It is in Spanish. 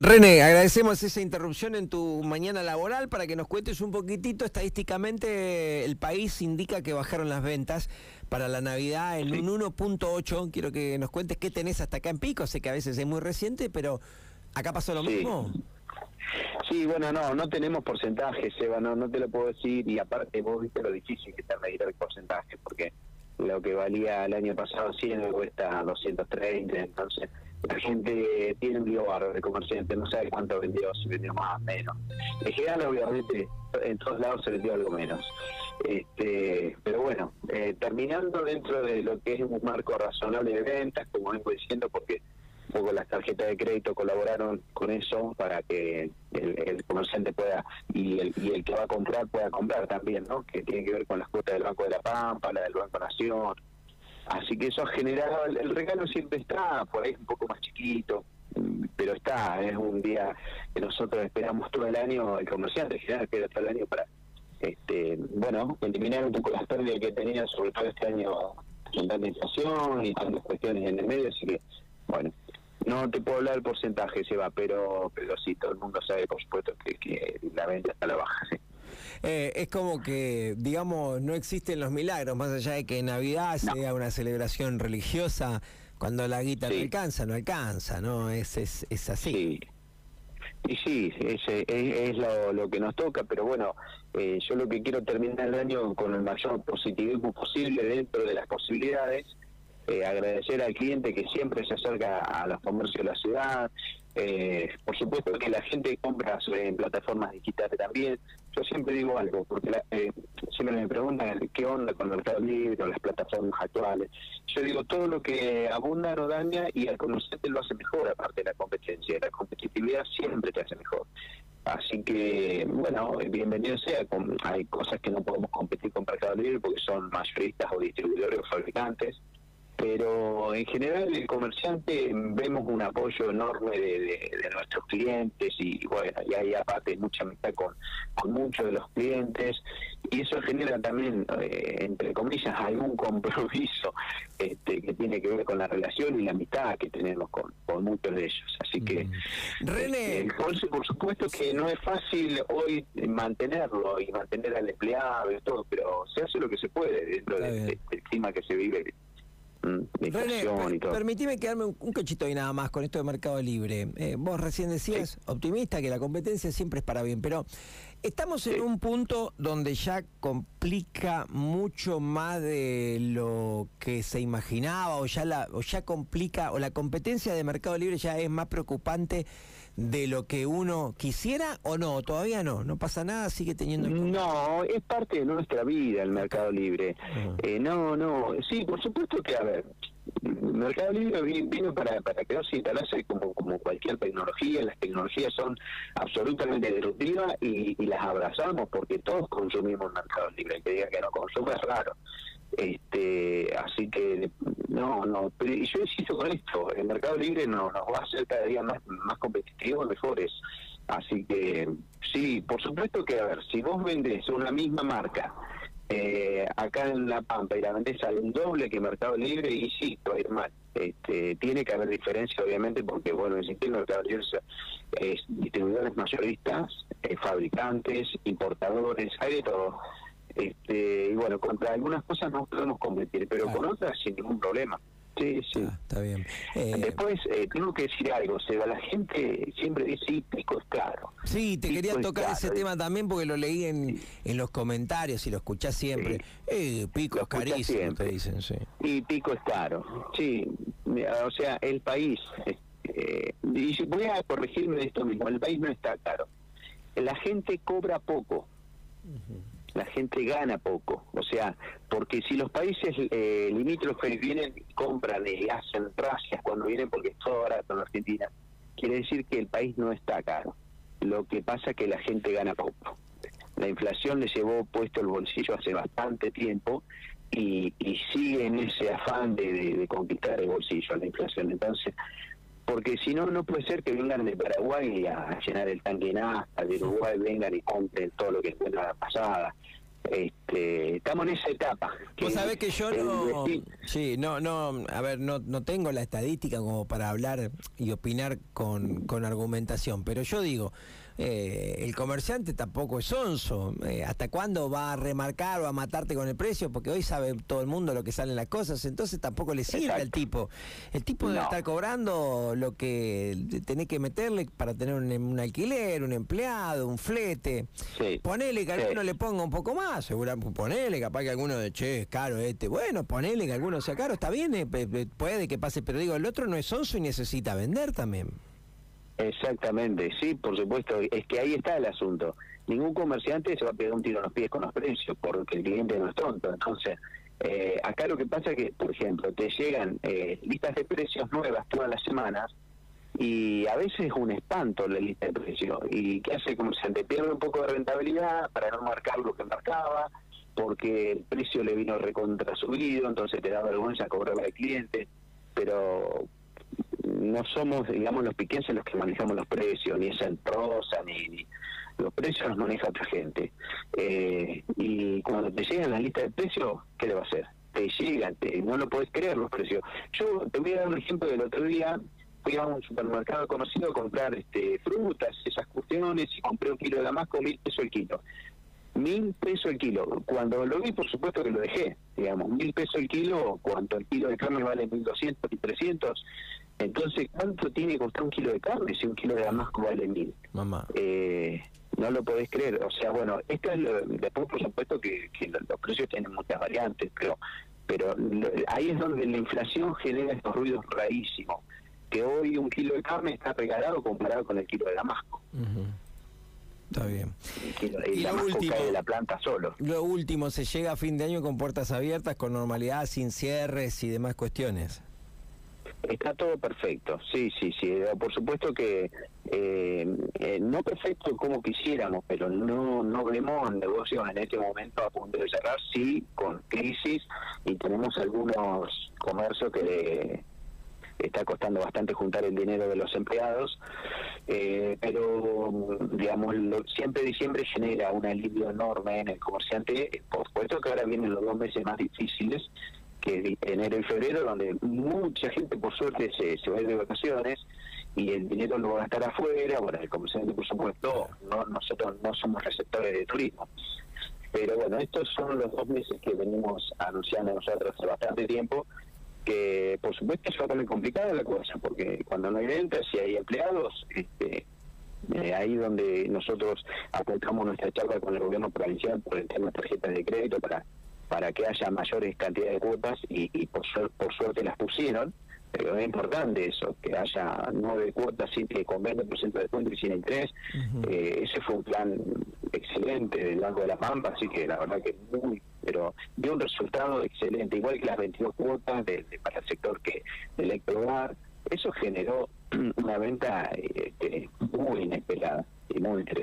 René, agradecemos esa interrupción en tu mañana laboral para que nos cuentes un poquitito. Estadísticamente, el país indica que bajaron las ventas para la Navidad en un 1.8. Quiero que nos cuentes qué tenés hasta acá en Pico. Sé que a veces es muy reciente, pero ¿acá pasó lo mismo? Sí, bueno, no, no tenemos porcentajes, Eva, no, no te lo puedo decir. Y aparte, vos viste lo difícil que está medir el porcentaje, porque lo que valía el año pasado 100 cuesta 230, entonces la gente tiene un lío de comerciante, no sabe cuánto vendió, si vendió más, menos. En general, obviamente, en todos lados se vendió algo menos. Este, pero bueno, eh, terminando dentro de lo que es un marco razonable de ventas, como vengo diciendo, porque un poco las tarjetas de crédito colaboraron con eso para que el, comerciante pueda y el, y el que va a comprar pueda comprar también, ¿no? Que tiene que ver con las cuotas del Banco de la Pampa, la del Banco Nación, Así que eso ha generado, el, regalo siempre está, por ahí un poco más chiquito, pero está, es un día que nosotros esperamos todo el año, el comerciante en general espera todo el año para, este bueno, eliminar un poco las pérdidas que tenía, sobre todo este año, con tanta inflación y tantas cuestiones en el medio, así que, bueno, no te puedo hablar del porcentaje, se va, pero, pero sí, todo el mundo sabe, por supuesto, que, que la venta está a la baja, sí. Eh, es como que, digamos, no existen los milagros, más allá de que Navidad sea una celebración religiosa, cuando la guita no alcanza, no alcanza, ¿no? Es, es, es así. Sí. Y sí, es, es, lo, lo, que nos toca, pero bueno, eh, yo lo que quiero terminar el año con el mayor positivismo posible dentro de las posibilidades, eh, agradecer al cliente que siempre se acerca a los comercios de la ciudad, eh, por supuesto que la gente compra en plataformas digitales también. Yo siempre digo algo, porque eh, siempre me preguntan qué onda con el Mercado Libre o las plataformas actuales. Yo digo, todo lo que abunda no daña y al conocerte lo hace mejor, aparte de la competencia. La competitividad siempre te hace mejor. Así que, bueno, bienvenido sea. Hay cosas que no podemos competir con Mercado Libre porque son mayoristas o distribuidores o fabricantes pero en general el comerciante vemos un apoyo enorme de, nuestros clientes y bueno, y hay aparte mucha amistad con, con muchos de los clientes y eso genera también, eh, entre comillas, algún compromiso este, que tiene que ver con la relación y la amistad que tenemos con, con muchos de ellos. Así que, mm. René. Este, por supuesto que no es fácil hoy mantenerlo y mantener al empleado y todo, pero se hace lo que se puede dentro del clima que se vive René, permitime quedarme un, cachito ahí nada más con esto de Mercado Libre. Eh, vos recién decías, optimista, que la competencia siempre es para bien, pero estamos en un punto donde ya complica mucho más de lo que se imaginaba, o ya, la, o ya complica, o la competencia de Mercado Libre ya es más preocupante de lo que uno quisiera o no, todavía no, no pasa nada, sigue teniendo... No, es parte de nuestra vida el Mercado Libre. Eh, no, no, sí, por supuesto que, a ver, el Mercado Libre vino para, para quedarse instalarse como, como cualquier tecnología, las tecnologías son absolutamente disruptivas y, y las abrazamos porque todos consumimos Mercado Libre, el que diga que no consume es raro. Este, así que no, no, pero yo insisto con esto, el mercado libre nos, nos va a hacer cada día más, más competitivos mejores. Así que sí, por supuesto que, a ver, si vos vendés una misma marca eh, acá en La Pampa y la vendés al doble que Mercado Libre, y sí, va a mal. Este, tiene que haber diferencia, obviamente, porque, bueno, existe el Mercado Libre es distribuidores mayoristas, eh, fabricantes, importadores, hay de todo. Este, y bueno, contra algunas cosas no podemos competir, pero con otras sin ningún problema. Sí, sí. Ah, está bien. Eh, Después, eh, tengo que decir algo, Seba, la gente siempre dice, sí, pico es caro. Sí, te quería tocar ese tema también porque lo leí en, en los comentarios y lo escuchás siempre. Eh, pico es carísimo, te dicen, sí. Y pico es caro, sí. O sea, el país, eh, y voy a corregirme de esto mismo, el país no está caro. La gente cobra poco la gente gana poco. O sea, porque si los países eh, limítrofes vienen y compran y hacen gracias cuando vienen porque es todo barato en Argentina, quiere decir que el país no está caro. Lo que pasa es que la gente gana poco. La inflación le llevó puesto el bolsillo hace bastante tiempo y, sigue en ese afán de, de conquistar el bolsillo a la inflación. Entonces, porque si no, no puede ser que vengan de Paraguay a llenar el tanque nafta, de Uruguay vengan y compren todo lo que encuentran la pasada. este, estamos en esa etapa. Vos sabés que yo no, sí, no, no, a ver, no, no tengo la estadística como para hablar y opinar con, con argumentación, pero yo digo, eh, el comerciante tampoco es sonso. Eh, ¿Hasta cuándo va a remarcar o a matarte con el precio? Porque hoy sabe todo el mundo lo que salen las cosas, entonces tampoco le sirve al tipo. El tipo debe estar cobrando lo que tenés que meterle para tener un, alquiler, un empleado, un flete. Ponele que alguno le ponga un poco más, seguramente ponele, capaz que alguno de che, es caro este. Bueno, ponele que alguno sea caro, está bien, eh, puede que pase, pero digo, el otro no es sonso y necesita vender también. Exactamente, sí, por supuesto, es que ahí está el asunto. Ningún comerciante se va a pegar un tiro en los pies con los precios porque el cliente no es tonto. Entonces, eh, acá lo que pasa es que, por ejemplo, te llegan eh, listas de precios nuevas todas las semanas y a veces es un espanto la lista de precios. ¿Y qué hace el comerciante? Pierde un poco de rentabilidad para no marcar lo que marcaba porque el precio le vino recontra subido, entonces te da vergüenza cobrarle al cliente. Pero no somos, digamos, los piquenses los que manejamos los precios, ni esa entrosa, ni, los precios los maneja otra gente. Eh, y cuando te llegan la lista de precios, ¿qué le va a hacer? Te llegan, te, no lo podés creer los precios. Yo te voy a dar un ejemplo del otro día, fui a un supermercado conocido a comprar este, frutas, esas cuestiones, y compré un kilo de damasco, mil pesos el kilo. Mil pesos el kilo. Cuando lo vi, por supuesto que lo dejé, digamos, mil pesos el kilo, cuando el kilo de carne vale mil doscientos y trescientos, entonces, ¿cuánto tiene que costar un kilo de carne si un kilo de damasco vale mil? Mamá. Eh, no lo podés creer. O sea, bueno, esto es lo, después, por supuesto, que, los precios tienen muchas variantes, pero pero ahí es donde la inflación genera estos ruidos rarísimos. Que hoy un kilo de carne está regalado comparado con el kilo de damasco. Está bien. y lo último, de la planta solo. Lo último, se llega a fin de año con puertas abiertas, con normalidad, sin cierres y demás cuestiones. Está todo perfecto, sí, sí, sí. Eh, por supuesto que eh, eh, no perfecto como quisiéramos, pero no no vemos negocios en este momento a punto de cerrar, sí, con crisis y tenemos algunos comercios que está costando bastante juntar el dinero de los empleados, pero digamos, siempre diciembre genera un alivio enorme en el comerciante, por supuesto que ahora vienen los dos meses más difíciles, que enero y febrero, donde mucha gente por suerte se, se va a ir de vacaciones y el dinero lo va a gastar afuera, bueno, el comerciante por supuesto, no, nosotros no somos receptores de turismo. Pero bueno, estos son los dos meses que venimos anunciando nosotros hace bastante tiempo, que por supuesto a poner complicada la cosa, porque cuando no hay ventas y hay empleados, este, eh, ahí donde nosotros aplicamos nuestra charla con el gobierno provincial por el tema de tarjetas de crédito para para que haya mayores cantidades de cuotas y, por, por suerte las pusieron, pero es importante eso, que haya nueve cuotas con 20% de descuento y sin interés. Eh, ese fue un plan excelente del Banco de la Pampa, así que la verdad que muy, pero dio un resultado excelente, igual que las 22 cuotas de, para el sector que electrohogar. Eso generó una venta este, muy inesperada y muy interesante.